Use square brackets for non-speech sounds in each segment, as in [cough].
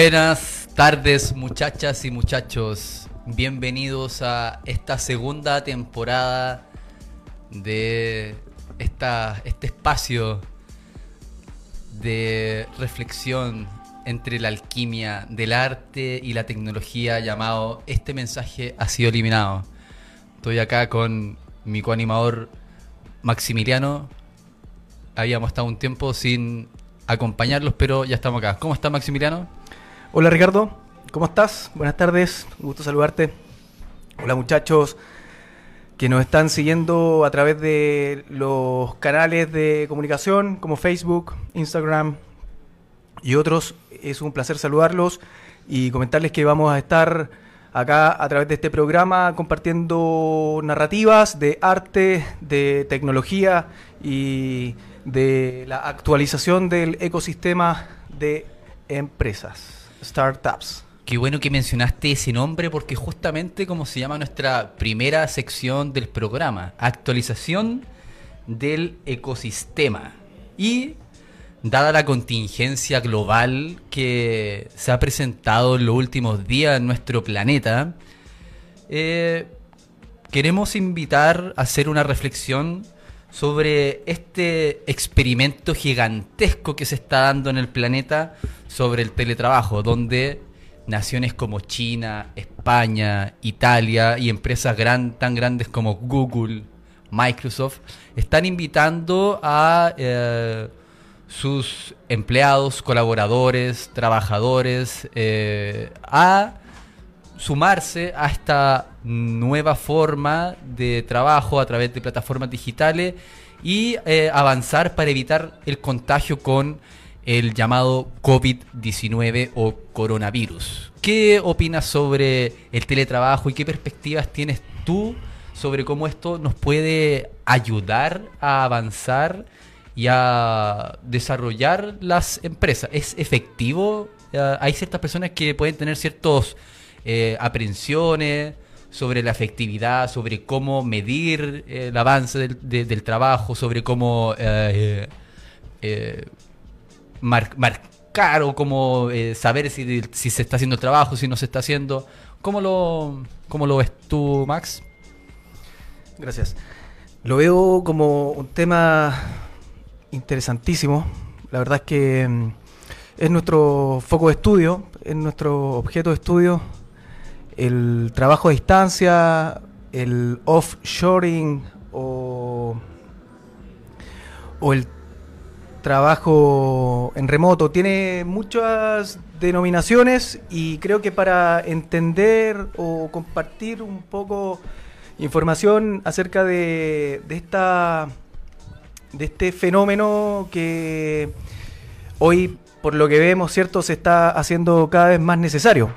Buenas tardes muchachas y muchachos, bienvenidos a esta segunda temporada de esta, este espacio de reflexión entre la alquimia del arte y la tecnología llamado Este mensaje ha sido eliminado. Estoy acá con mi coanimador Maximiliano. Habíamos estado un tiempo sin acompañarlos, pero ya estamos acá. ¿Cómo está Maximiliano? Hola Ricardo, ¿cómo estás? Buenas tardes, un gusto saludarte. Hola muchachos que nos están siguiendo a través de los canales de comunicación como Facebook, Instagram y otros. Es un placer saludarlos y comentarles que vamos a estar acá a través de este programa compartiendo narrativas de arte, de tecnología y de la actualización del ecosistema de empresas startups. Qué bueno que mencionaste ese nombre porque justamente como se llama nuestra primera sección del programa, actualización del ecosistema. Y dada la contingencia global que se ha presentado en los últimos días en nuestro planeta, eh, queremos invitar a hacer una reflexión sobre este experimento gigantesco que se está dando en el planeta sobre el teletrabajo, donde naciones como China, España, Italia y empresas tan grandes como Google, Microsoft, están invitando a eh, sus empleados, colaboradores, trabajadores, eh, a sumarse a esta nueva forma de trabajo a través de plataformas digitales y eh, avanzar para evitar el contagio con el llamado COVID-19 o coronavirus. ¿Qué opinas sobre el teletrabajo y qué perspectivas tienes tú sobre cómo esto nos puede ayudar a avanzar y a desarrollar las empresas? ¿Es efectivo? Eh, hay ciertas personas que pueden tener ciertos eh, aprensiones sobre la efectividad, sobre cómo medir eh, el avance del, de- del trabajo, sobre cómo eh, eh, mar- marcar o cómo eh, saber si, si se está haciendo el trabajo, si no se está haciendo. ¿Cómo lo, cómo lo ves tú, Max? Gracias. Lo veo como un tema interesantísimo. La verdad es que mm, es nuestro foco de estudio, es nuestro objeto de estudio. El trabajo a distancia, el offshoring o, o el trabajo en remoto. Tiene muchas denominaciones y creo que para entender o compartir un poco información acerca de, de esta de este fenómeno que hoy por lo que vemos cierto se está haciendo cada vez más necesario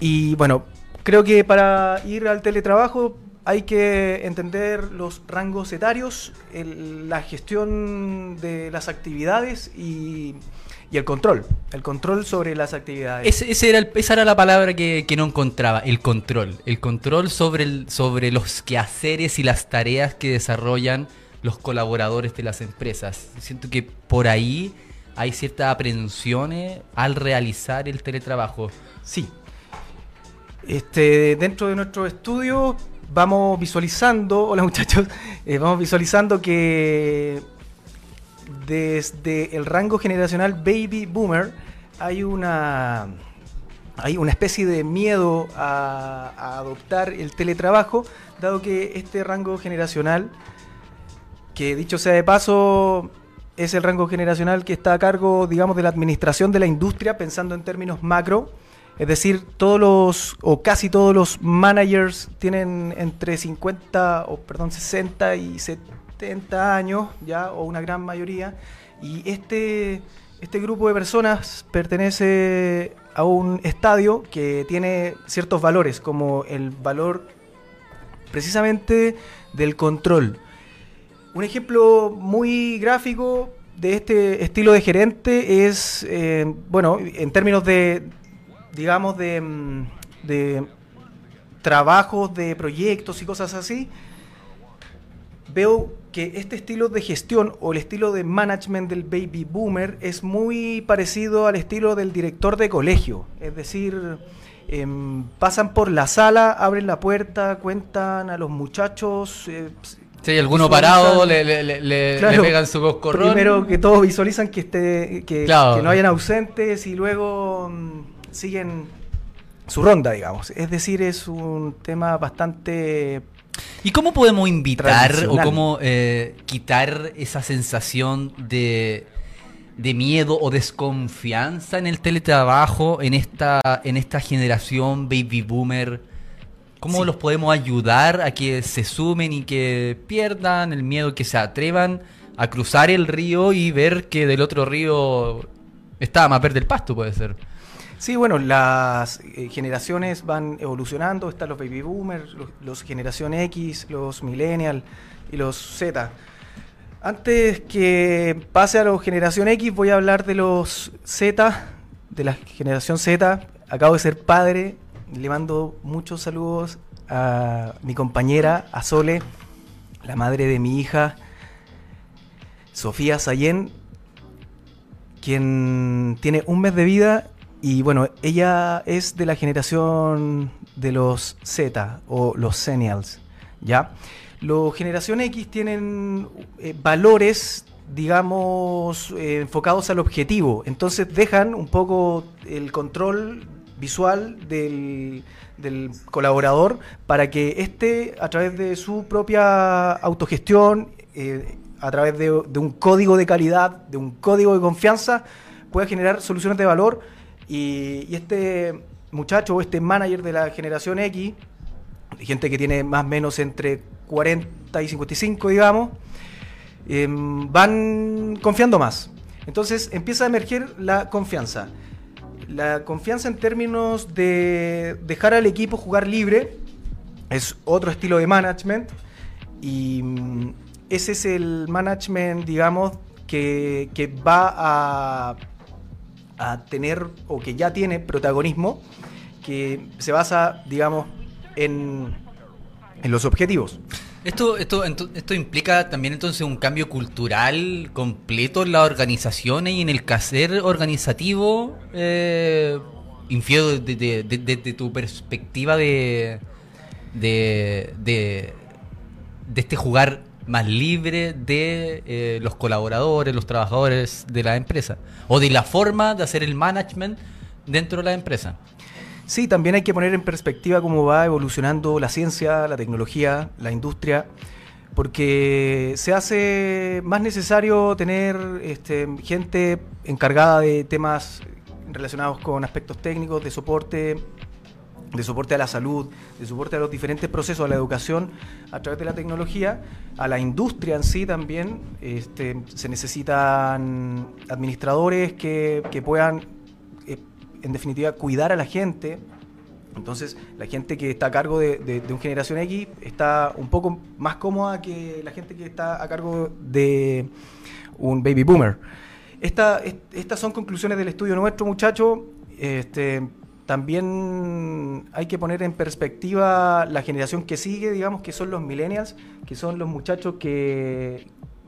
y bueno creo que para ir al teletrabajo hay que entender los rangos etarios el- la gestión de las actividades y, y el control el control sobre las actividades Ese, ese era el- esa era la palabra que, que no encontraba, el control. El control sobre, el, sobre los quehaceres y las tareas que desarrollan los colaboradores de las empresas. Siento que por ahí hay ciertas aprensiones al realizar el teletrabajo. Sí. Este, dentro de nuestro estudio vamos visualizando, [laughs] hola muchachos, eh, vamos visualizando que desde el rango generacional baby boomer hay una hay una especie de miedo a, a adoptar el teletrabajo dado que este rango generacional, que dicho sea de paso, es el rango generacional que está a cargo, digamos, de la administración de la industria, pensando en términos macro, es decir, todos los, o casi todos los managers tienen entre 50, o perdón, 60 y 70 años, ya, o una gran mayoría, y este, este grupo de personas pertenece a un estadio que tiene ciertos valores, como el valor precisamente del control. Un ejemplo muy gráfico de este estilo de gerente es, eh, bueno, en términos de, digamos, de, mm, de trabajos, de proyectos y cosas así, veo que este estilo de gestión o el estilo de management del baby boomer es muy parecido al estilo del director de colegio. Es decir, em, pasan por la sala, abren la puerta, cuentan a los muchachos. Eh, si hay alguno parado, le, le, le, le pegan su coscorrón. Primero que todos visualizan que, esté, que, que no hayan ausentes y luego mm, siguen su ronda, digamos. Es decir, es un tema bastante ¿Y cómo podemos invitar o cómo eh, quitar esa sensación de, de, miedo o desconfianza en el teletrabajo en esta, en esta generación baby boomer? ¿Cómo los podemos ayudar a que se sumen y que pierdan el miedo, que se atrevan a cruzar el río y ver que del otro río está más verde el pasto, puede ser? Sí, bueno, las eh, generaciones van evolucionando, están los baby boomers, los, generación X, los millennial y los Z. Antes que pase a la generación X, voy a hablar de los Z, de la generación Z. Acabo de ser padre, le mando muchos saludos a mi compañera, a Sole, la madre de mi hija, Sofía Sayen, quien tiene un mes de vida y bueno, ella es de la generación de los Z o los Senials, ¿ya? Los generación X tienen eh, valores, digamos, eh, enfocados al objetivo. Entonces dejan un poco el control visual del, colaborador para que éste, a través de su propia autogestión, eh, a través de, de un código de calidad, de un código de confianza, pueda generar soluciones de valor y, este muchacho o este manager de la generación X, gente que tiene más o menos entre 40 y 55, digamos, em, van confiando más. Entonces empieza a emerger la confianza. La confianza en términos de dejar al equipo jugar libre es otro estilo de management y mm, ese es el management, digamos, que, que va a a tener o que ya tiene protagonismo que se basa, digamos, en, en los objetivos. Esto, esto, esto implica también entonces un cambio cultural completo en las organizaciones y en el quehacer organizativo, eh, infiero desde de, tu perspectiva de, de, de, de este jugar más libre de eh, los colaboradores, los trabajadores de la empresa, o de la forma de hacer el management dentro de la empresa. Sí, también hay que poner en perspectiva cómo va evolucionando la ciencia, la tecnología, la industria, porque se hace más necesario tener este, gente encargada de temas relacionados con aspectos técnicos, de soporte, de soporte a la salud, de soporte a los diferentes procesos, a la educación a través de la tecnología, a la industria en sí también. Este, se necesitan administradores que, puedan, eh, en definitiva, cuidar a la gente. Entonces, la gente que está a cargo de, de, un generación X está un poco más cómoda que la gente que está a cargo de un baby boomer. Esta, estas son conclusiones del estudio nuestro, muchachos. Este, también hay que poner en perspectiva la generación que sigue, digamos, que son los millennials, que son los muchachos que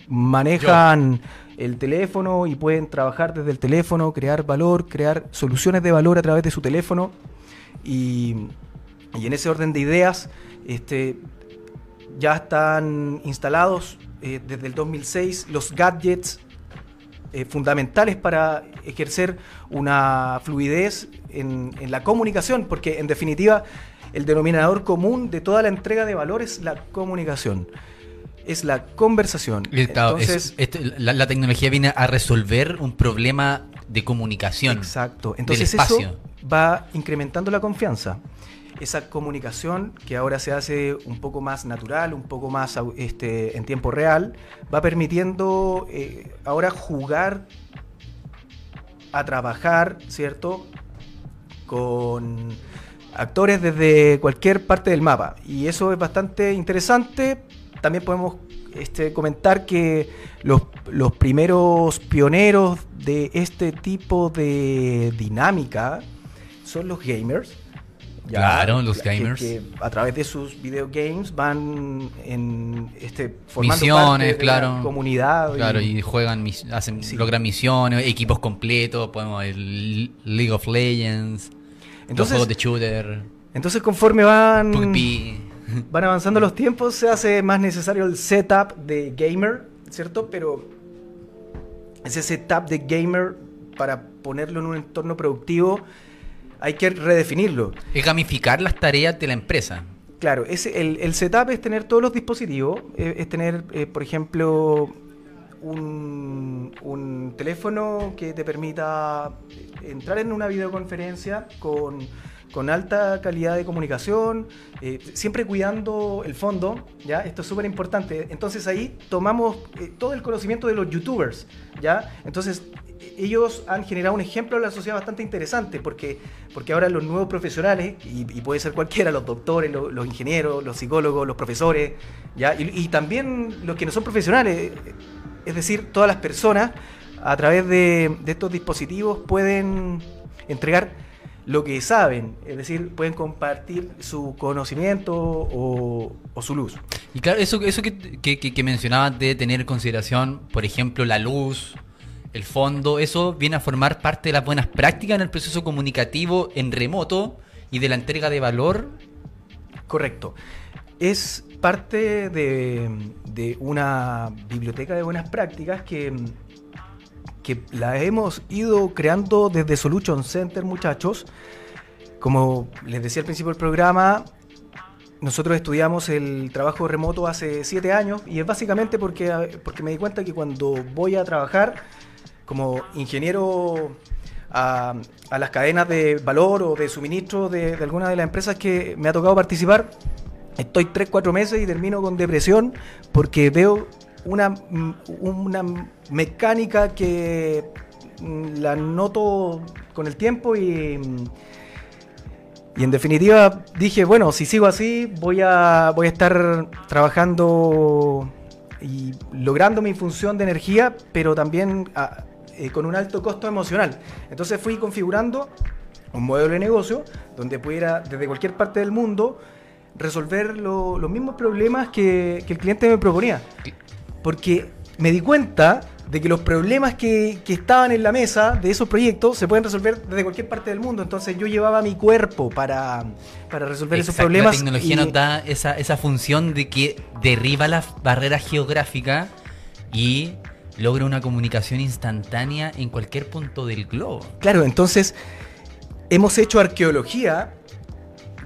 manejan el teléfono y pueden trabajar desde el teléfono, crear valor, crear soluciones de valor a través de su teléfono. Y, en ese orden de ideas, este, ya están instalados eh, desde el 2006 los gadgets eh, fundamentales para ejercer una fluidez en, la comunicación, porque en definitiva el denominador común de toda la entrega de valor es la comunicación. Es la conversación. Es- Entonces, esto- la, la tecnología viene a resolver un problema de comunicación. Exacto. Entonces del eso va incrementando la confianza. Esa comunicación que ahora se hace un poco más natural, un poco más este, en tiempo real, va permitiendo eh, ahora jugar a trabajar, ¿cierto? Con actores desde cualquier parte del mapa. Y eso es bastante interesante. También podemos este, comentar que los primeros pioneros de este tipo de dinámica son los gamers. Claro, los gamers. Que, a través de sus videogames van en este formando Misiones, parte de claro. la comunidad. Claro, y juegan, hacen, Sí. logran misiones, equipos completos, podemos el League of Legends, los juegos de shooter, Entonces conforme van. [laughs] Van avanzando los tiempos, se hace más necesario el setup de gamer, ¿cierto? Pero ese setup de gamer, para ponerlo en un entorno productivo, hay que redefinirlo. Es gamificar las tareas de la empresa. Claro, ese, el, el setup es tener todos los dispositivos, eh, es tener, eh, por ejemplo, un, un teléfono que te permita entrar en una videoconferencia con, con alta calidad de comunicación, eh, siempre cuidando el fondo, ¿ya? Esto es súper importante. Entonces ahí tomamos eh, todo el conocimiento de los youtubers, ¿ya? Entonces ellos han generado un ejemplo a la sociedad bastante interesante porque, porque ahora los nuevos profesionales, y, puede ser cualquiera, los doctores, los, ingenieros, los psicólogos, los profesores, ¿ya? Y, también los que no son profesionales, es decir, todas las personas a través de, estos dispositivos pueden entregar lo que saben, es decir, pueden compartir su conocimiento o, su luz. Y claro, eso, eso que, que- que mencionabas de tener en consideración, por ejemplo, la luz, el fondo, eso viene a formar parte de las buenas prácticas en el proceso comunicativo en remoto y de la entrega de valor. Correcto. Es parte de, de una biblioteca de buenas prácticas que, que la hemos ido creando desde Solution Center, muchachos. Como les decía al principio del programa, nosotros estudiamos el trabajo remoto hace siete años y es básicamente porque, porque me di cuenta que cuando voy a trabajar como ingeniero a, a las cadenas de valor o de suministro de, de alguna de las empresas que me ha tocado participar, estoy 3, 4 meses y termino con depresión porque veo una, mm, una mecánica que mm, la noto con el tiempo y, mm, y en definitiva dije, bueno, si sigo así voy a, voy a estar trabajando y logrando mi función de energía, pero también ah, eh, con un alto costo emocional. Entonces fui configurando un modelo de negocio donde pudiera desde cualquier parte del mundo resolver lo- los mismos problemas que, que el cliente me proponía. Porque me di cuenta de que los problemas que, que estaban en la mesa de esos proyectos se pueden resolver desde cualquier parte del mundo. Entonces yo llevaba mi cuerpo para, para resolver esos problemas. La tecnología y- nos da esa, esa función de que derriba las barreras geográficas y logra una comunicación instantánea en cualquier punto del globo. Claro, entonces hemos hecho arqueología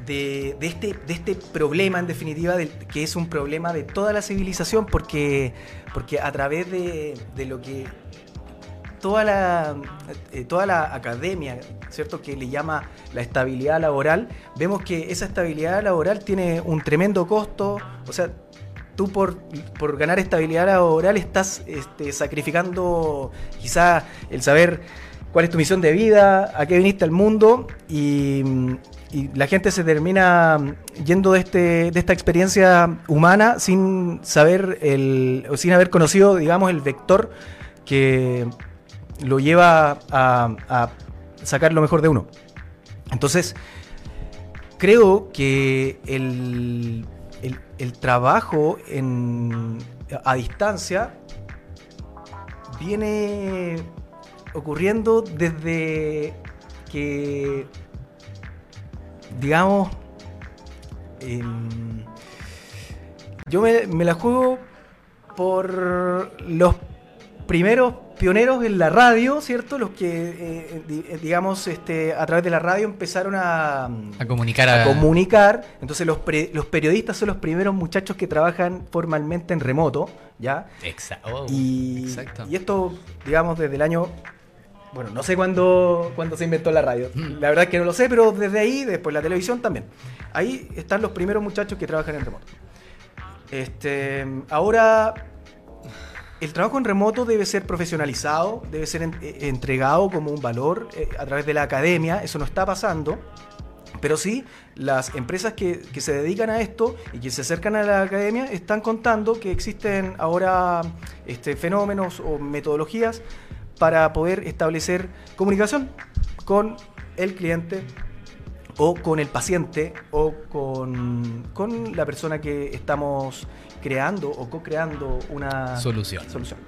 de, este, este problema, en definitiva, que es un problema de toda la civilización, porque, porque a través de, de lo que toda la, eh, toda la academia, ¿cierto? Que le llama la estabilidad laboral, vemos que esa estabilidad laboral tiene un tremendo costo, o sea, tú por, por ganar estabilidad laboral estás este, sacrificando quizá el saber cuál es tu misión de vida, a qué viniste al mundo y, la gente se termina yendo de, este, de esta experiencia humana sin saber el, o sin haber conocido, digamos, el vector que lo lleva a, a sacar lo mejor de uno. Entonces, creo que el, el- trabajo en, a distancia viene ocurriendo desde que, digamos, em, yo me, me la juego por los primeros pioneros en la radio, ¿cierto? Los que, eh, di- eh, digamos, este, a través de la radio empezaron a, A comunicar a a... comunicar. Entonces los, pre- los periodistas son los primeros muchachos que trabajan formalmente en remoto, ¿ya? Exa- oh, Y, exacto. y esto, digamos, desde el año... Bueno, no sé cuándo, cuándo se inventó la radio. Mm. La verdad es que no lo sé, pero desde ahí, después la televisión también. Ahí están los primeros muchachos que trabajan en remoto. Este, ahora, el trabajo en remoto debe ser profesionalizado, debe ser eh, entregado como un valor eh, a través de la academia. Eso no está pasando. Pero sí, las empresas que, que se dedican a esto y que se acercan a la academia están contando que existen ahora este, fenómenos o metodologías para poder establecer comunicación con el cliente o con el paciente o con, con la persona que estamos creando o co-creando una Solución. solución.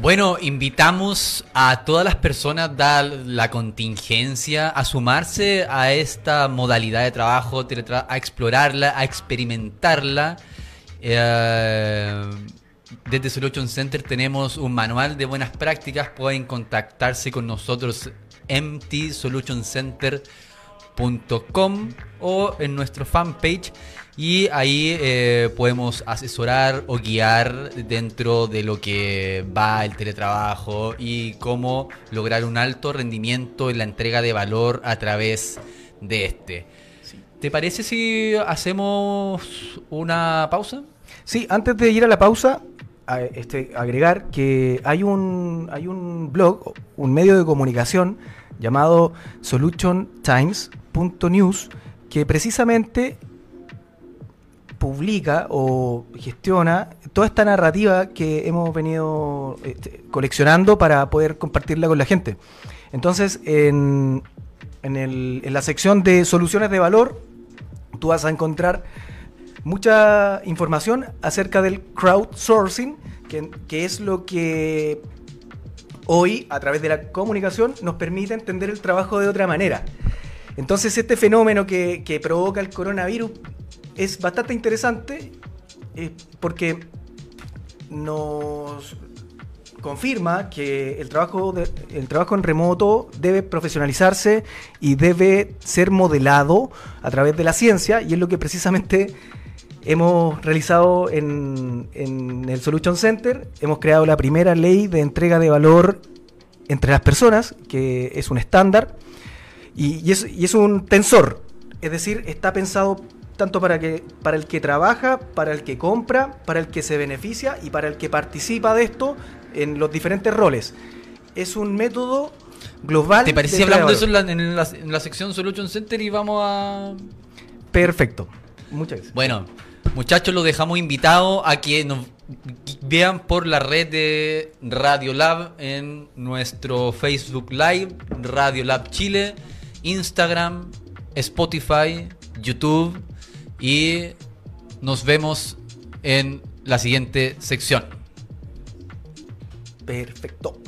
Bueno, invitamos a todas las personas, dada la contingencia, a sumarse a esta modalidad de trabajo, a explorarla, a experimentarla. Eh, desde Solution Center tenemos un manual de buenas prácticas. Pueden contactarse con nosotros o en nuestro fanpage y ahí eh, podemos asesorar o guiar dentro de lo que va el teletrabajo y cómo lograr un alto rendimiento en la entrega de valor a través de este. ¿Te parece si hacemos una pausa? Sí, antes de ir a la pausa, a- este, agregar que hay un, hay un blog, un medio de comunicación llamado solutiontimes.news que precisamente publica o gestiona toda esta narrativa que hemos venido este, coleccionando para poder compartirla con la gente. Entonces, en, en el- en la sección de soluciones de valor, tú vas a encontrar mucha información acerca del crowdsourcing, que, que es lo que hoy, a través de la comunicación, nos permite entender el trabajo de otra manera. Entonces, este fenómeno que, que provoca el coronavirus es bastante interesante eh, porque nos confirma que el trabajo, de- el trabajo en remoto debe profesionalizarse y debe ser modelado a través de la ciencia y es lo que precisamente hemos realizado en, en el Solution Center. Hemos creado la primera ley de entrega de valor entre las personas, que es un estándar y, y es, y es un tensor, es decir, está pensado tanto para, que, para el que trabaja, para el que compra, para el que se beneficia y para el que participa de esto en los diferentes roles. Es un método global. ¿Te parece si hablamos de eso en la, en la- en la sección Solution Center y vamos a... Perfecto. Muchas gracias. Bueno, muchachos, los dejamos invitados a que nos vean por la red de Radio Lab en nuestro Facebook Live, Radio Lab Chile, Instagram, Spotify, YouTube y nos vemos en la siguiente sección. Perfecto.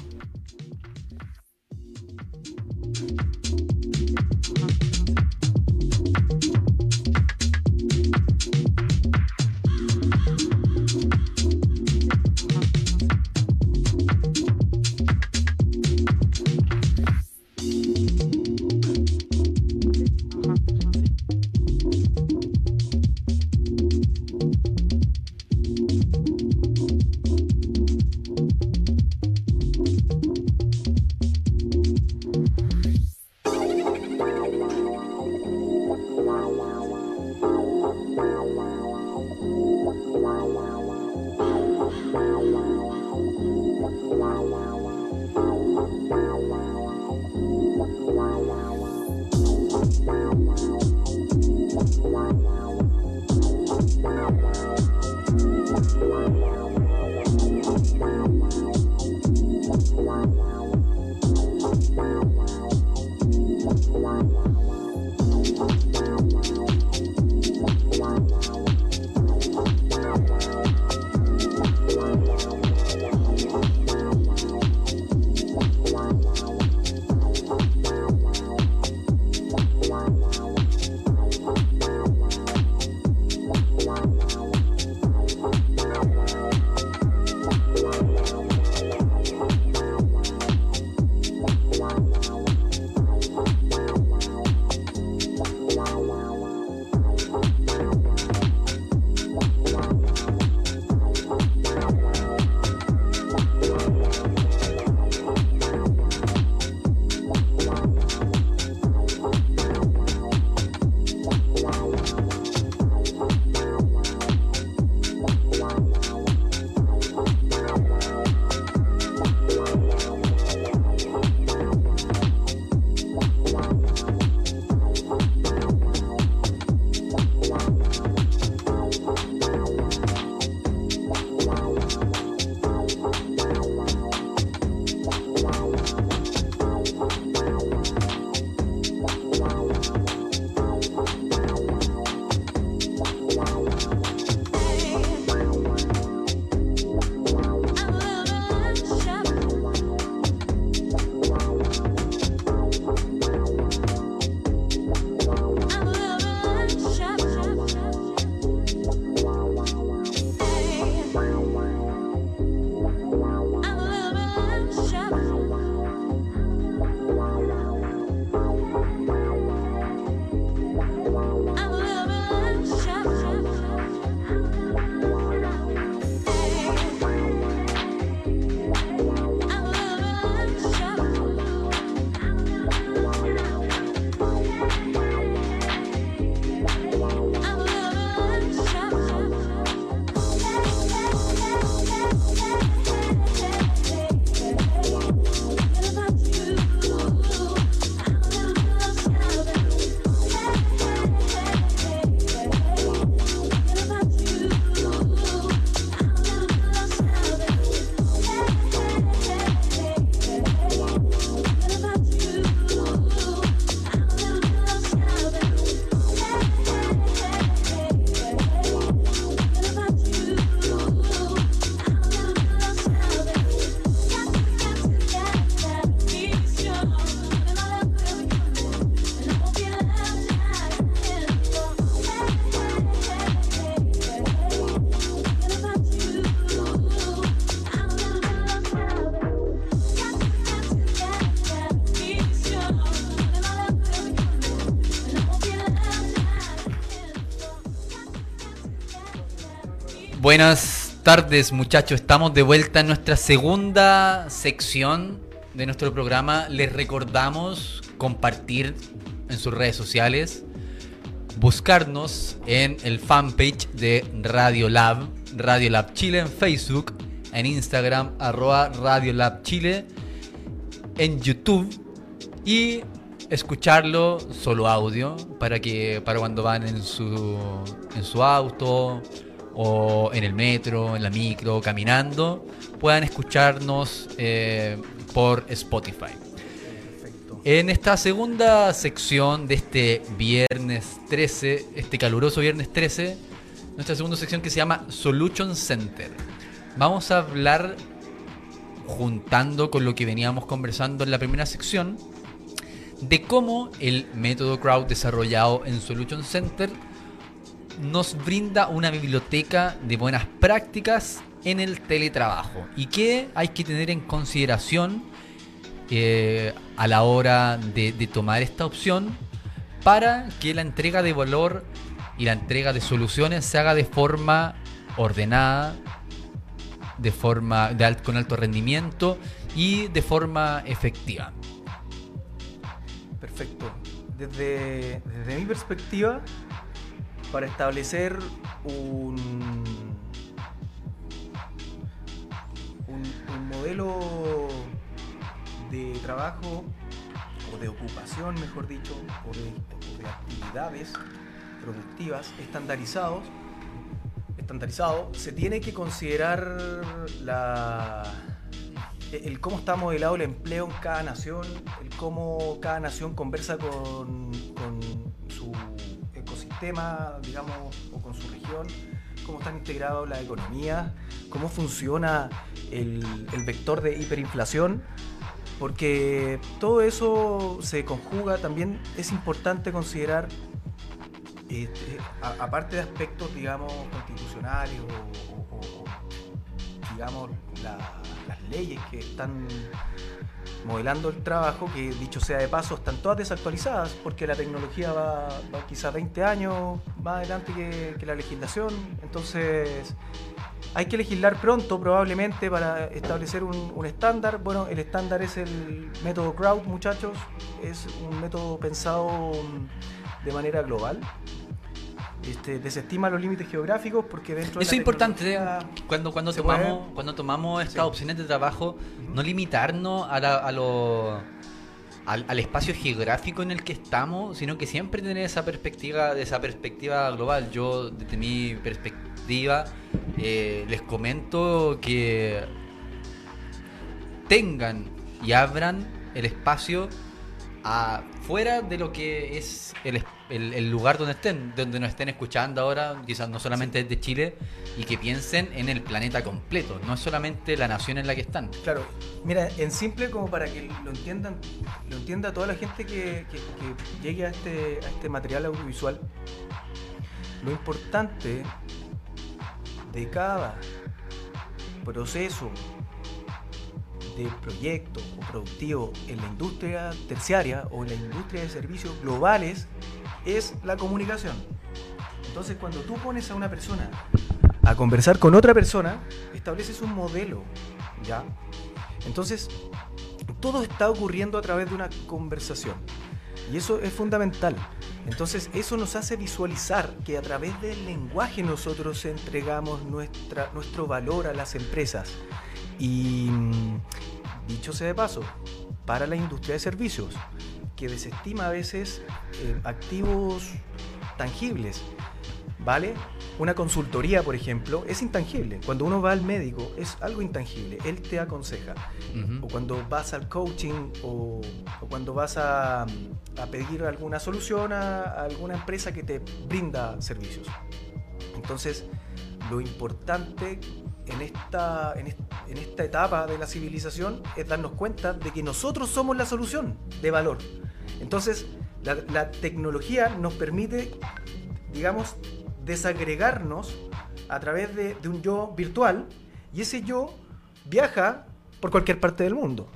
Buenas tardes muchachos, estamos de vuelta en nuestra segunda sección de nuestro programa. Les recordamos compartir en sus redes sociales, buscarnos en el fanpage de Radio Lab, Radio Lab Chile en Facebook, en Instagram, arroba Radio Chile, en YouTube y escucharlo solo audio para que para cuando van en su en su auto o en el metro, en la micro, caminando, puedan escucharnos eh, por Spotify. En esta segunda sección de este viernes 13, este caluroso viernes 13, nuestra segunda sección que se llama Solution Center. Vamos a hablar, juntando con lo que veníamos conversando en la primera sección, de cómo el método crowd desarrollado en Solution Center nos brinda una biblioteca de buenas prácticas en el teletrabajo y que hay que tener en consideración eh, a la hora de, tomar esta opción para que la entrega de valor y la entrega de soluciones se haga de forma ordenada, de forma con alto rendimiento y de forma efectiva. Perfecto. Desde mi perspectiva, para establecer un, un, modelo de trabajo o de ocupación, mejor dicho, o de, actividades productivas estandarizados, estandarizado, se tiene que considerar la, el cómo está modelado el empleo en cada nación, el cómo cada nación conversa con, con su digamos, o con su región, cómo están integradas las economías, cómo funciona el, el vector de hiperinflación, porque todo eso se conjuga, también es importante considerar este, aparte de aspectos, digamos, constitucionales o, digamos, la- las leyes que están modelando el trabajo, que dicho sea de paso, están todas desactualizadas, porque la tecnología va, va quizás 20 años más adelante que, la legislación, entonces hay que legislar pronto probablemente para establecer un, un estándar. Bueno, el estándar es el método crowd, muchachos, es un método pensado de manera global. Este, desestima los límites geográficos porque dentro de Eso es importante ¿eh? cuando, cuando tomamos puede- cuando tomamos estas Sí. opciones de trabajo, no limitarnos a, la- a lo al, al espacio geográfico en el que estamos, sino que siempre tener esa perspectiva, de esa perspectiva global. Yo, desde mi perspectiva, eh, les comento que tengan y abran el espacio afuera de lo que es el, es- el- el lugar donde estén, donde nos estén escuchando ahora, quizás no solamente desde Chile, y que piensen en el planeta completo, no es solamente la nación en la que están. Claro, mira, en simple como para que lo entiendan, lo entienda toda la gente que, que- que llegue a este, a este material audiovisual, lo importante de cada proceso de proyecto o productivo en la industria terciaria o en la industria de servicios globales es la comunicación. Entonces, cuando tú pones a una persona a conversar con otra persona, estableces un modelo, ¿ya? Entonces, todo está ocurriendo a través de una conversación. Y eso es fundamental. Entonces, eso nos hace visualizar que a través del lenguaje nosotros entregamos nuestra, nuestro valor a las empresas. Y mm, dicho sea de paso, para la industria de servicios, que desestima a veces eh, activos tangibles, ¿vale? Una consultoría, por ejemplo, es intangible. Cuando uno va al médico, es algo intangible. Él te aconseja. O cuando vas al coaching o, o cuando vas a, a pedir alguna solución a, a alguna empresa que te brinda servicios. Entonces, lo importante en esta, en, est- en esta etapa de la civilización es darnos cuenta de que nosotros somos la solución de valor. Entonces, la, la tecnología nos permite, digamos, desagregarnos a través de, de un yo virtual y ese yo viaja por cualquier parte del mundo.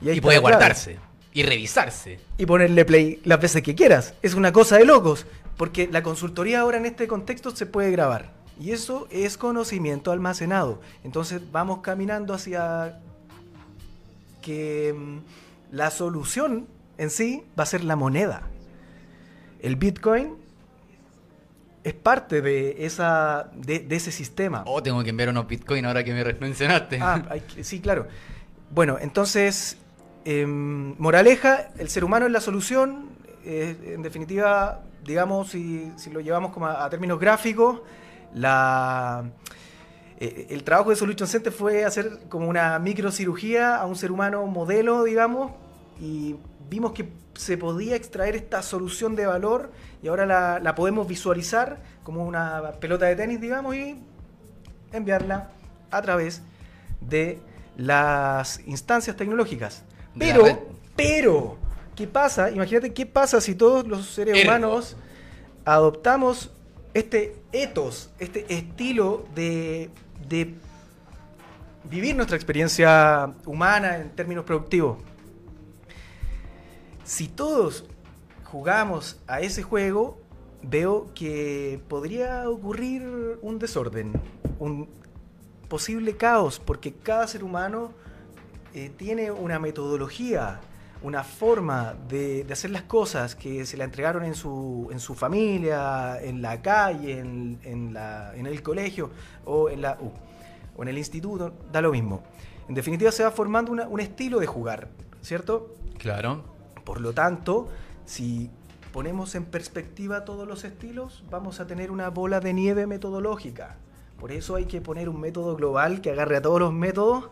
Y está puede clave. guardarse y revisarse. Y ponerle play las veces que quieras. Es una cosa de locos, porque la consultoría ahora en este contexto se puede grabar. Y eso es conocimiento almacenado. Entonces vamos caminando hacia que mm, la solución en sí va a ser la moneda. El Bitcoin es parte de, esa, de, de ese sistema. Oh, tengo que enviar unos Bitcoin ahora que me mencionaste. Ah, hay sí, claro. Bueno, entonces, em, moraleja, el ser humano es la solución. eh, en definitiva, digamos, si, si lo llevamos como a, a términos gráficos, la, eh, el trabajo de Solution Center fue hacer como una microcirugía a un ser humano modelo, digamos, y vimos que se podía extraer esta solución de valor y ahora la, la podemos visualizar como una pelota de tenis, digamos, y enviarla a través de las instancias tecnológicas. Pero, pero, ¿qué pasa? Imagínate qué pasa si todos los seres humanos adoptamos este ethos, este estilo de, de vivir nuestra experiencia humana en términos productivos. Si todos jugamos a ese juego, veo que podría ocurrir un desorden, un posible caos, porque cada ser humano eh, tiene una metodología, una forma de, de hacer las cosas que se la entregaron en su, en su familia, en la calle, en, en la- en el colegio o en la U, o en el instituto, da lo mismo. En definitiva se va formando una- un estilo de jugar, ¿cierto? Claro. Por lo tanto, si ponemos en perspectiva todos los estilos, vamos a tener una bola de nieve metodológica. Por eso hay que poner un método global que agarre a todos los métodos,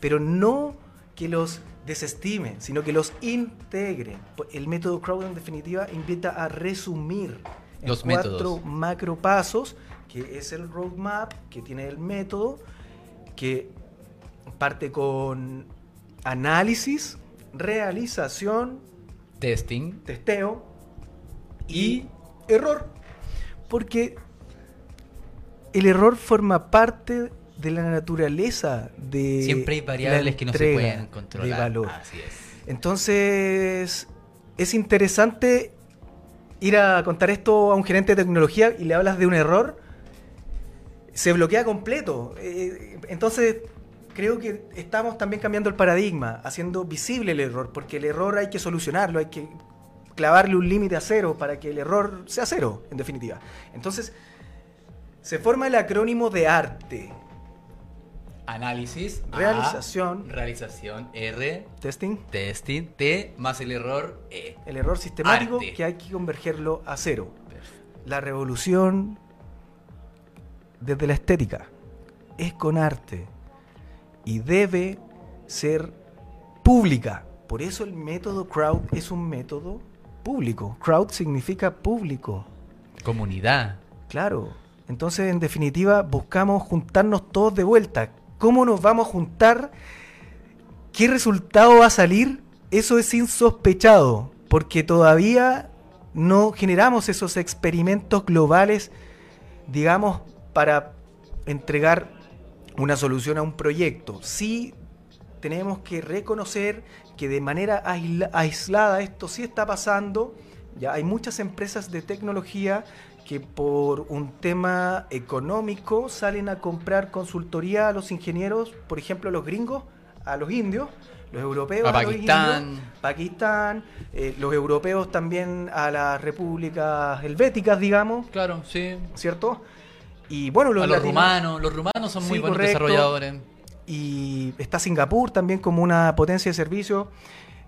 pero no que los desestime, sino que los integre. El método Crowd en definitiva invita a resumir en Los cuatro métodos. macro pasos, que es el roadmap, que tiene el método, que parte con análisis, realización, Testing. testeo y error. Porque el error forma parte de la naturaleza de Siempre hay variables que no se pueden controlar. de valor. Así es. Entonces, es interesante ir a contar esto a un gerente de tecnología y le hablas de un error, se bloquea completo. Eh, Entonces, creo que estamos también cambiando el paradigma, haciendo visible el error, porque el error hay que solucionarlo, hay que clavarle un límite a cero para que el error sea cero, en definitiva. Entonces, se forma el acrónimo de arte. Análisis. A, Realización. realización. R. Testing. Testing. T. Más el error. E. El error sistemático Arte. que hay que convergerlo a cero. La revolución desde la estética es con arte y debe ser pública. Por eso el método crowd es un método público. Crowd significa público. Comunidad. Claro. Entonces, en definitiva, buscamos juntarnos todos de vuelta. ¿Cómo nos vamos a juntar? ¿Qué resultado va a salir? Eso es insospechado, porque todavía no generamos esos experimentos globales, digamos, para entregar una solución a un proyecto. Sí tenemos que reconocer que de manera aisla- aislada esto sí está pasando. Ya hay muchas empresas de tecnología que por un tema económico salen a comprar consultoría a los ingenieros, por ejemplo, a los gringos, a los indios, los europeos A los Pakistán. indios, Pakistán, eh, los europeos también a las repúblicas helvéticas, digamos, Claro, sí. ¿cierto? Y bueno, los, a los rumanos. Los rumanos son muy buenos correcto. desarrolladores. y está Singapur también como una potencia de servicio.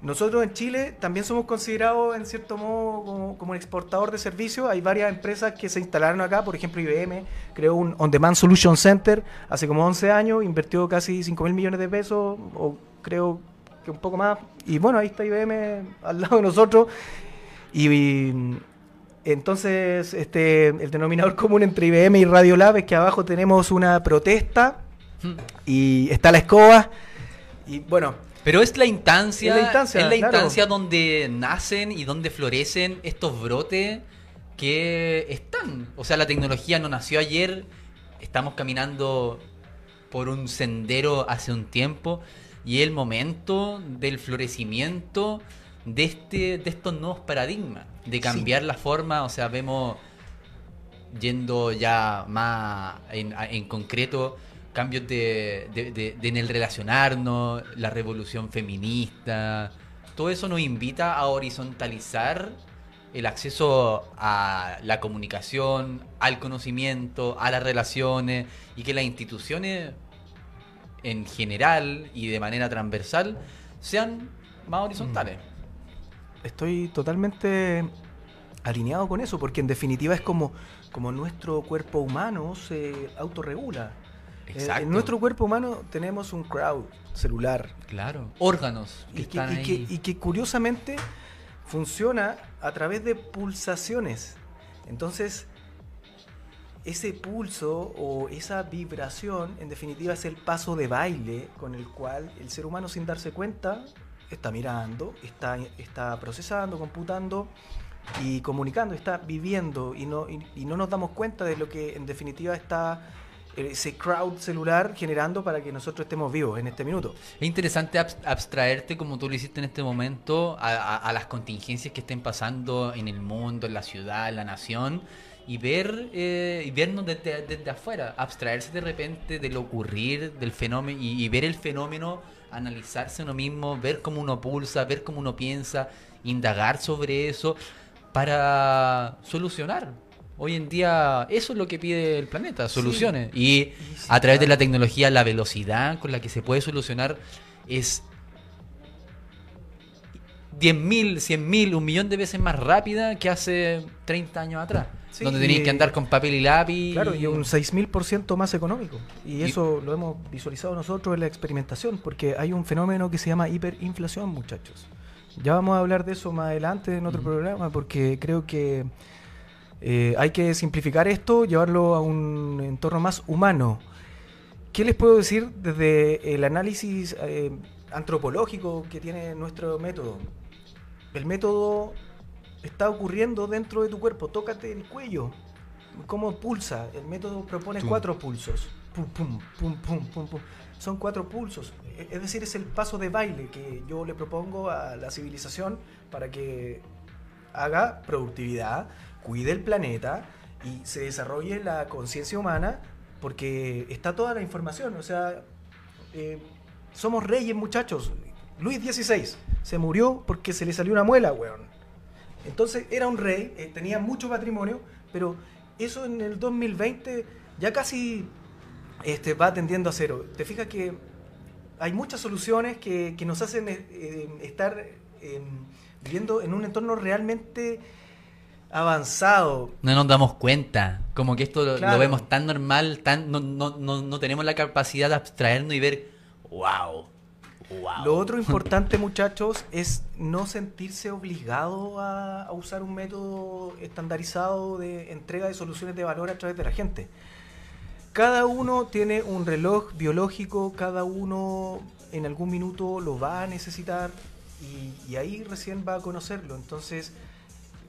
Nosotros en Chile también somos considerados en cierto modo como, como un exportador de servicios. Hay varias empresas que se instalaron acá, por ejemplo IBM creó un On Demand Solution Center hace como 11 años, invirtió casi 5 mil millones de pesos, o creo que un poco más. Y bueno, ahí está IBM al lado de nosotros. Y, y entonces este, el denominador común entre IBM y Radiolab es que abajo tenemos una protesta Hmm. y está la escoba. Y bueno, Pero es la instancia, Es la instancia, es la claro. instancia donde nacen y donde florecen estos brotes que están. O sea, la tecnología no nació ayer, estamos caminando por un sendero hace un tiempo y el momento del florecimiento de este de estos nuevos paradigmas, de cambiar la forma, o sea, vemos yendo ya más en, en concreto, cambios de, de- de- de en el relacionarnos, la revolución feminista, todo eso nos invita a horizontalizar el acceso a la comunicación, al conocimiento, a las relaciones y que las instituciones en general y de manera transversal sean más horizontales. Estoy totalmente alineado con eso, porque en definitiva es como, como nuestro cuerpo humano se autorregula. Eh, Exacto. En nuestro cuerpo humano tenemos un crowd celular Claro. Órganos que y que, están que- ahí. y que curiosamente funciona a través de pulsaciones. Entonces, ese pulso o esa vibración, en definitiva, es el paso de baile con el cual el ser humano, sin darse cuenta, está mirando, está, está procesando, computando y comunicando, está viviendo y no, y, y no nos damos cuenta de lo que en definitiva está ese crowd celular generando para que nosotros estemos vivos en este minuto. Es interesante abs- abstraerte, como tú lo hiciste en este momento, a, las contingencias que estén pasando en el mundo, en la ciudad, en la nación, y ver eh, y vernos desde, desde afuera, abstraerse de repente del ocurrir, del fenómeno, y, y ver el fenómeno, analizarse uno mismo, ver cómo uno pulsa, ver cómo uno piensa, indagar sobre eso, para solucionar. Hoy en día eso es lo que pide el planeta, soluciones. Y Y sí, a través de la tecnología, la velocidad con la que se puede solucionar es 10.000, 100.000, un millón de veces más rápida que hace 30 años atrás. Sí, donde tenéis que andar con papel y lápiz. Claro, y un 6.000% más económico. Y Y- eso lo hemos visualizado nosotros en la experimentación, porque hay un fenómeno que se llama hiperinflación, muchachos. Ya vamos a hablar de eso más adelante en otro programa, porque creo que eh, hay que simplificar esto, llevarlo a un entorno más humano. ¿Qué les puedo decir desde el análisis eh, antropológico que tiene nuestro método? El método está ocurriendo dentro de tu cuerpo. Tócate el cuello. ¿Cómo pulsa? El método propone cuatro pulsos. Pum, pum, pum, pum, pum, pum. Son cuatro pulsos. E- Es decir, es el paso de baile que yo le propongo a la civilización para que haga productividad, cuide el planeta y se desarrolle la conciencia humana porque está toda la información. O sea, eh, somos reyes, muchachos. Luis XVI se murió porque se le salió una muela, weón. Entonces era un rey, eh, tenía mucho patrimonio, pero eso en el 2020 ya casi este, va tendiendo a cero. Te fijas que hay muchas soluciones que, que nos hacen eh, estar viviendo en un entorno realmente avanzado. No nos damos cuenta. Como que esto lo- Claro. lo vemos tan normal, tan no, no, no, no tenemos la capacidad de abstraernos y ver, wow, wow. Lo otro [laughs] importante, muchachos, es no sentirse obligado a, a usar un método estandarizado de entrega de soluciones de valor a través de la gente. Cada uno tiene un reloj biológico, cada uno en algún minuto lo va a necesitar y, y ahí recién va a conocerlo. Entonces,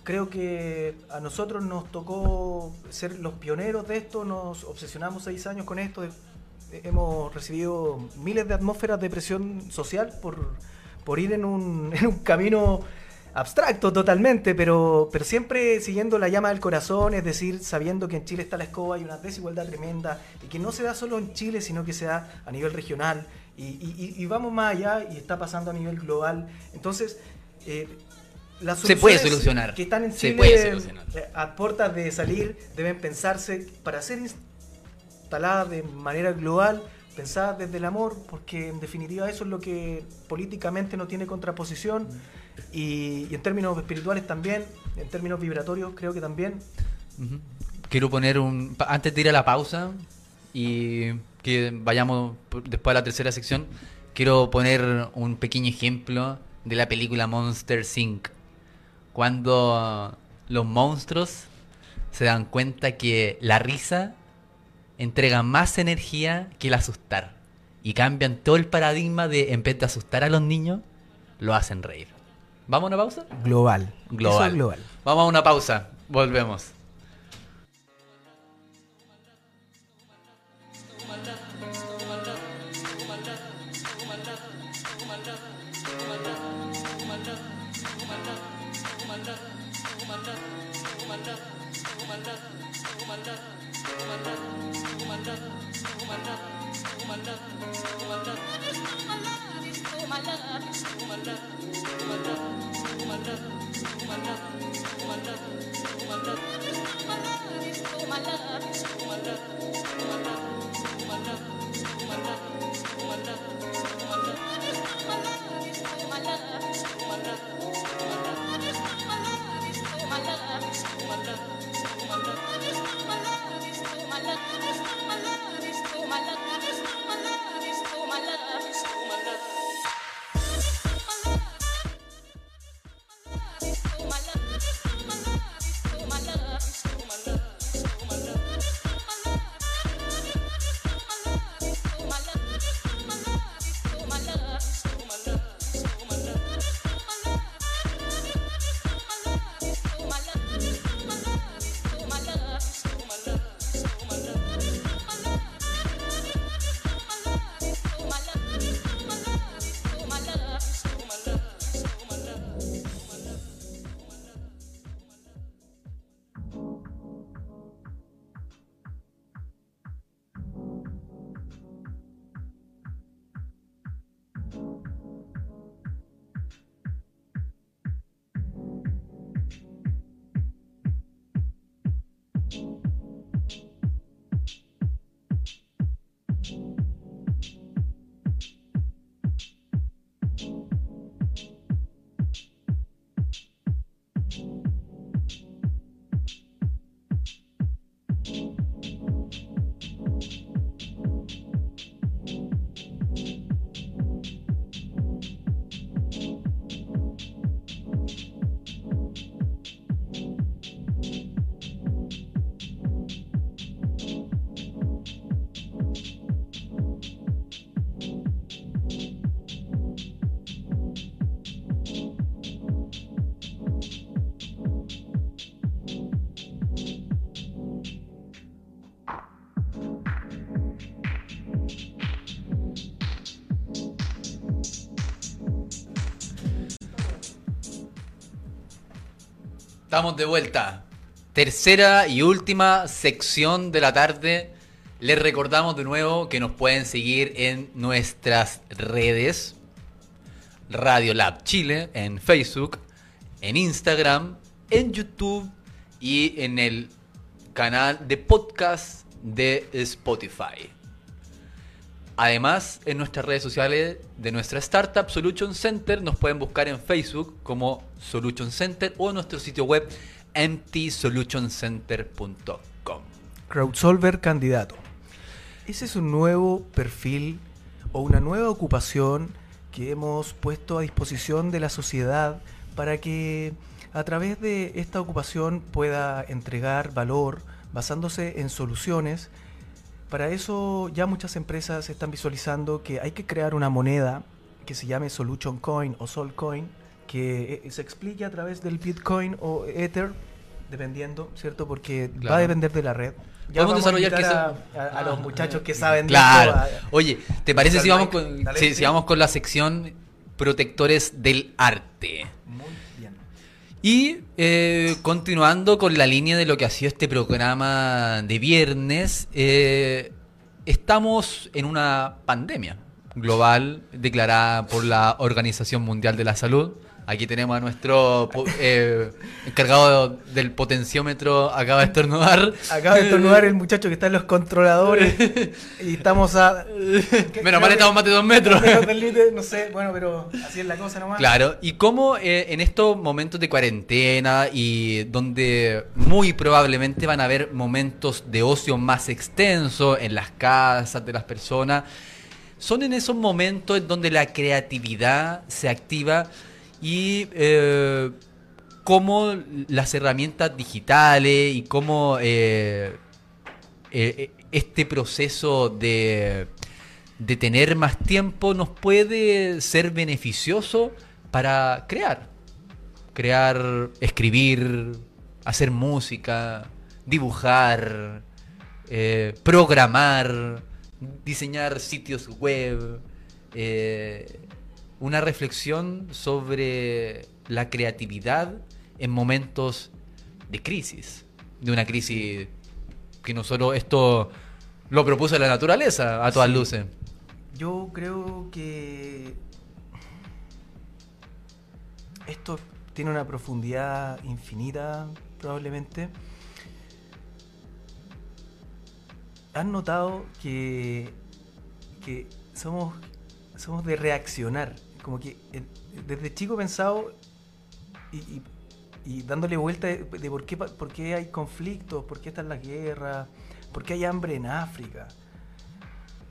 creo que a nosotros nos tocó ser los pioneros de esto, nos obsesionamos seis años con esto, hemos recibido miles de atmósferas de presión social por, por ir en un, [laughs] en un camino abstracto totalmente, pero, pero siempre siguiendo la llama del corazón, es decir, sabiendo que en Chile está la escoba y una desigualdad tremenda, y que no se da solo en Chile, sino que se da a nivel regional, y vamos más allá y está pasando a nivel global. Entonces, eh, las Se puede solucionar. Que están en Se Chile puede solucionar. eh, a puertas de salir deben pensarse para ser instaladas de manera global, pensadas desde el amor, porque en definitiva eso es lo que políticamente no tiene contraposición y, y en términos espirituales también, en términos vibratorios creo que también. Quiero poner un. Antes de ir a la pausa y que vayamos después a la tercera sección, quiero poner un pequeño ejemplo de la película Monster Inc. Cuando los monstruos se dan cuenta que la risa entrega más energía que el asustar. Y cambian todo el paradigma de en vez de asustar a los niños, lo hacen reír. ¿Vamos a una pausa? Global. Global. Eso es global. Vamos a una pausa. Volvemos. Estamos de vuelta. Tercera y última sección de la tarde. Les recordamos de nuevo que nos pueden seguir en nuestras redes. Radio Lab Chile, en Facebook, en Instagram, en YouTube y en el canal de podcast de Spotify. Además, en nuestras redes sociales de nuestra startup Solution Center nos pueden buscar en Facebook como Solution Center o en nuestro sitio web mtsolutioncenter.com. Crowdsolver candidato. Ese es un nuevo perfil o una nueva ocupación que hemos puesto a disposición de la sociedad para que a través de esta ocupación pueda entregar valor basándose en soluciones para eso ya muchas empresas están visualizando que hay que crear una moneda que se llame Solution Coin o Sol Coin, que eh, se explique a través del Bitcoin o Ether, dependiendo, ¿cierto? Porque va a depender de la red. Ya vamos a desarrollar que a, a, los muchachos que saben claro. de esto. Oye, ¿te parece si vamos, con, si vamos con la sección protectores del arte? Y eh, continuando con la línea de lo que ha sido este programa de viernes, eh, estamos en una pandemia global declarada por la Organización Mundial de la Salud. Aquí tenemos a nuestro eh, encargado del potenciómetro, acaba de estornudar. Acaba de estornudar el muchacho que está en los controladores. y estamos a. [laughs] Menos mal estamos más de dos metros. no sé, bueno, pero así es la cosa nomás. Claro, y cómo eh, en estos momentos de cuarentena y donde muy probablemente van a haber momentos de ocio más extensos en las casas de las personas, son en esos momentos en donde la creatividad se activa y eh, cómo las herramientas digitales y cómo eh, eh, este proceso de, de tener más tiempo nos puede ser beneficioso para crear. Crear, escribir, hacer música, dibujar, programar, diseñar sitios web, una reflexión sobre la creatividad en momentos de crisis, de una crisis que no solo esto Lo propuso la naturaleza, a todas Sí. luces. Yo creo que esto tiene una profundidad infinita, probablemente. ¿Han notado que, que somos, somos de reaccionar? Como que eh, desde chico pensado y, y- y dándole vuelta de, de por, qué, por qué hay conflictos, por qué están las guerras, por qué hay hambre en África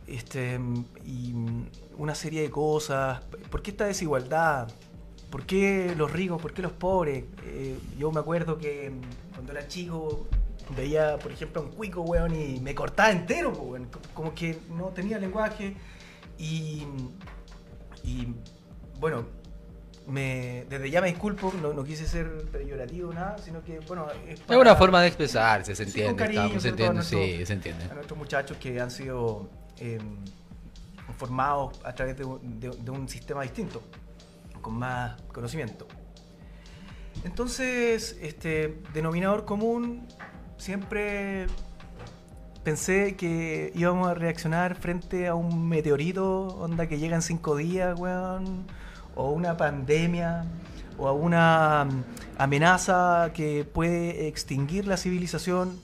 este, y una serie de cosas. ¿Por qué esta desigualdad? ¿Por qué los ricos? ¿Por qué los pobres? Eh, yo me acuerdo que cuando era chico veía, por ejemplo, a un cuico, weón, y me cortaba entero, weón. Co- como que no tenía lenguaje. Y, y bueno, me, desde ya me disculpo, no, no quise ser peyorativo, nada, sino que, bueno, es, Es una forma de expresarse, se Sí, entiende. cariño, estamos, se entiende, nuestro- sí, se entiende. a nuestros muchachos que han sido eh, formados a través de, un- de- de un sistema distinto, con más conocimiento. Entonces, este denominador común, siempre pensé que íbamos a reaccionar frente a un meteorito, onda que llega en cinco días, weón, o una pandemia, o a una mm, amenaza que puede extinguir la civilización.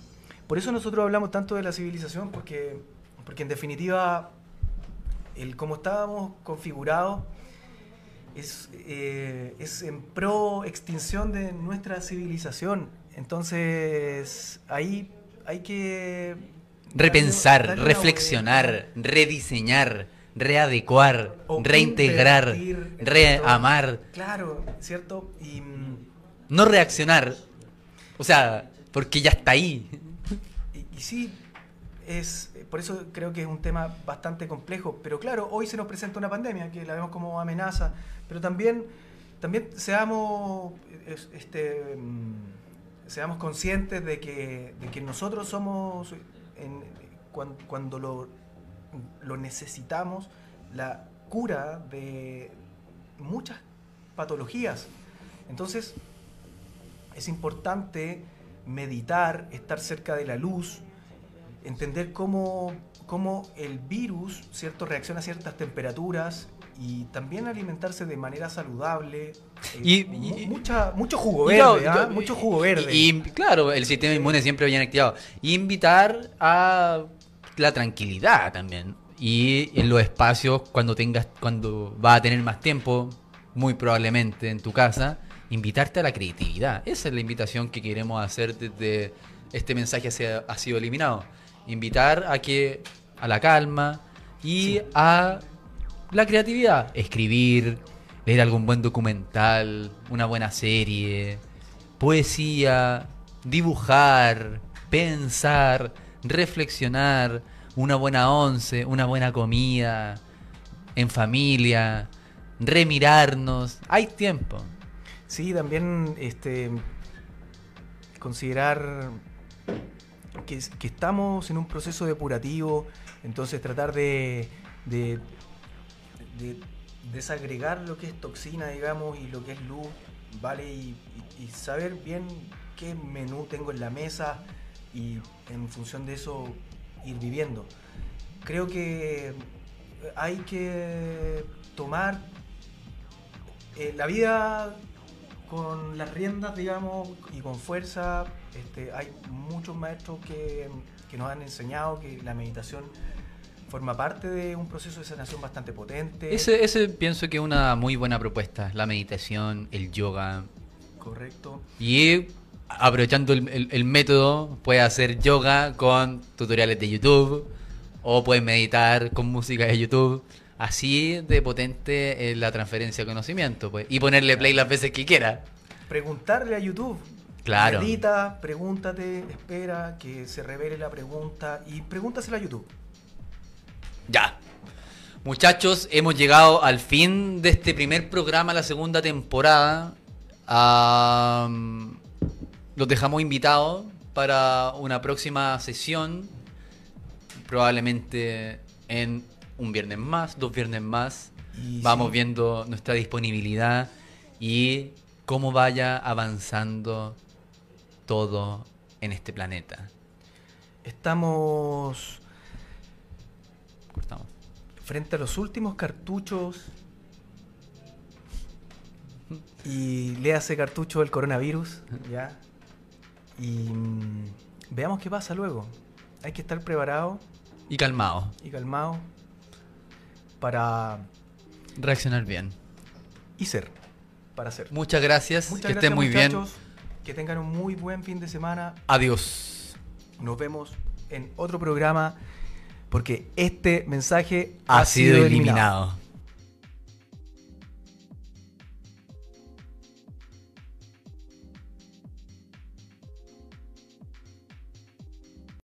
Por eso nosotros hablamos tanto de la civilización, porque, porque en definitiva, el cómo estábamos configurados es, eh, es en pro extinción de nuestra civilización. Entonces, ahí hay que... Repensar, darle- darle una reflexionar, rediseñar, readecuar, O reintegrar, invertir reamar, Claro, ¿cierto? Y no reaccionar. O sea, porque ya está ahí. Y, y sí, es, por eso creo que es un tema bastante complejo. Pero claro, hoy se nos presenta una pandemia que la vemos como amenaza, pero también, también seamos, es- este, mm, seamos conscientes de que, de que nosotros somos, en- cuan- cuando, lo, lo necesitamos, la cura de muchas patologías. Entonces, es importante meditar, estar cerca de la luz, entender cómo, cómo el virus ¿cierto? reacciona a ciertas temperaturas y también alimentarse de manera saludable. eh, Y- y- mucha, mucho jugo Y verde, ¿ah? yo- mucho jugo verde. Y, y, claro, el sistema inmune siempre bien activado. Y invitar a la tranquilidad también. Y en los espacios, cuando tengas, cuando vas a tener más tiempo, muy probablemente en tu casa, invitarte a la creatividad. Esa es la invitación que queremos hacer desde este mensaje ha sido eliminado. Invitar a que a la calma y a la creatividad. Escribir, leer algún buen documental, una buena serie, poesía, dibujar, pensar, reflexionar, una buena once, una buena comida, en familia, remirarnos. Hay tiempo. Sí, también este, considerar que, que estamos en un proceso depurativo, entonces tratar de, de desagregar lo que es toxina, digamos, y lo que es luz, ¿vale? Y, saber bien qué menú tengo en la mesa y en función de eso ir viviendo. Creo que hay que tomar eh, la vida con las riendas, digamos, y con fuerza. Este, hay muchos maestros que, que nos han enseñado que la meditación forma parte de un proceso de sanación bastante potente. Ese, ese pienso que es una muy buena propuesta. La meditación, el yoga. Correcto. Y aprovechando el, el- el método, puedes hacer yoga con tutoriales de YouTube. O puedes meditar con música de YouTube. Así de potente es la transferencia de conocimiento. Pues. Y ponerle play las veces que quiera. Preguntarle a YouTube. Claro. Medita, pregúntate, espera que se revele la pregunta y pregúntasela a YouTube. Ya. Muchachos, hemos llegado al fin de este primer programa, la segunda temporada. Los dejamos invitados para una próxima sesión. Probablemente en un viernes más, dos viernes más. Y Vamos sí. viendo nuestra disponibilidad y cómo vaya avanzando todo en este planeta. Estamos frente a los últimos cartuchos y le hace cartucho el coronavirus, ¿ya? Y mm, veamos qué pasa luego. Hay que estar preparado Y calmado. y calmado para Reaccionar bien. y ser, para ser. Muchas gracias. Muchas que gracias, estén muy bien. Que tengan un muy buen fin de semana. Adiós. Nos vemos en otro programa porque este mensaje Ha sido eliminado.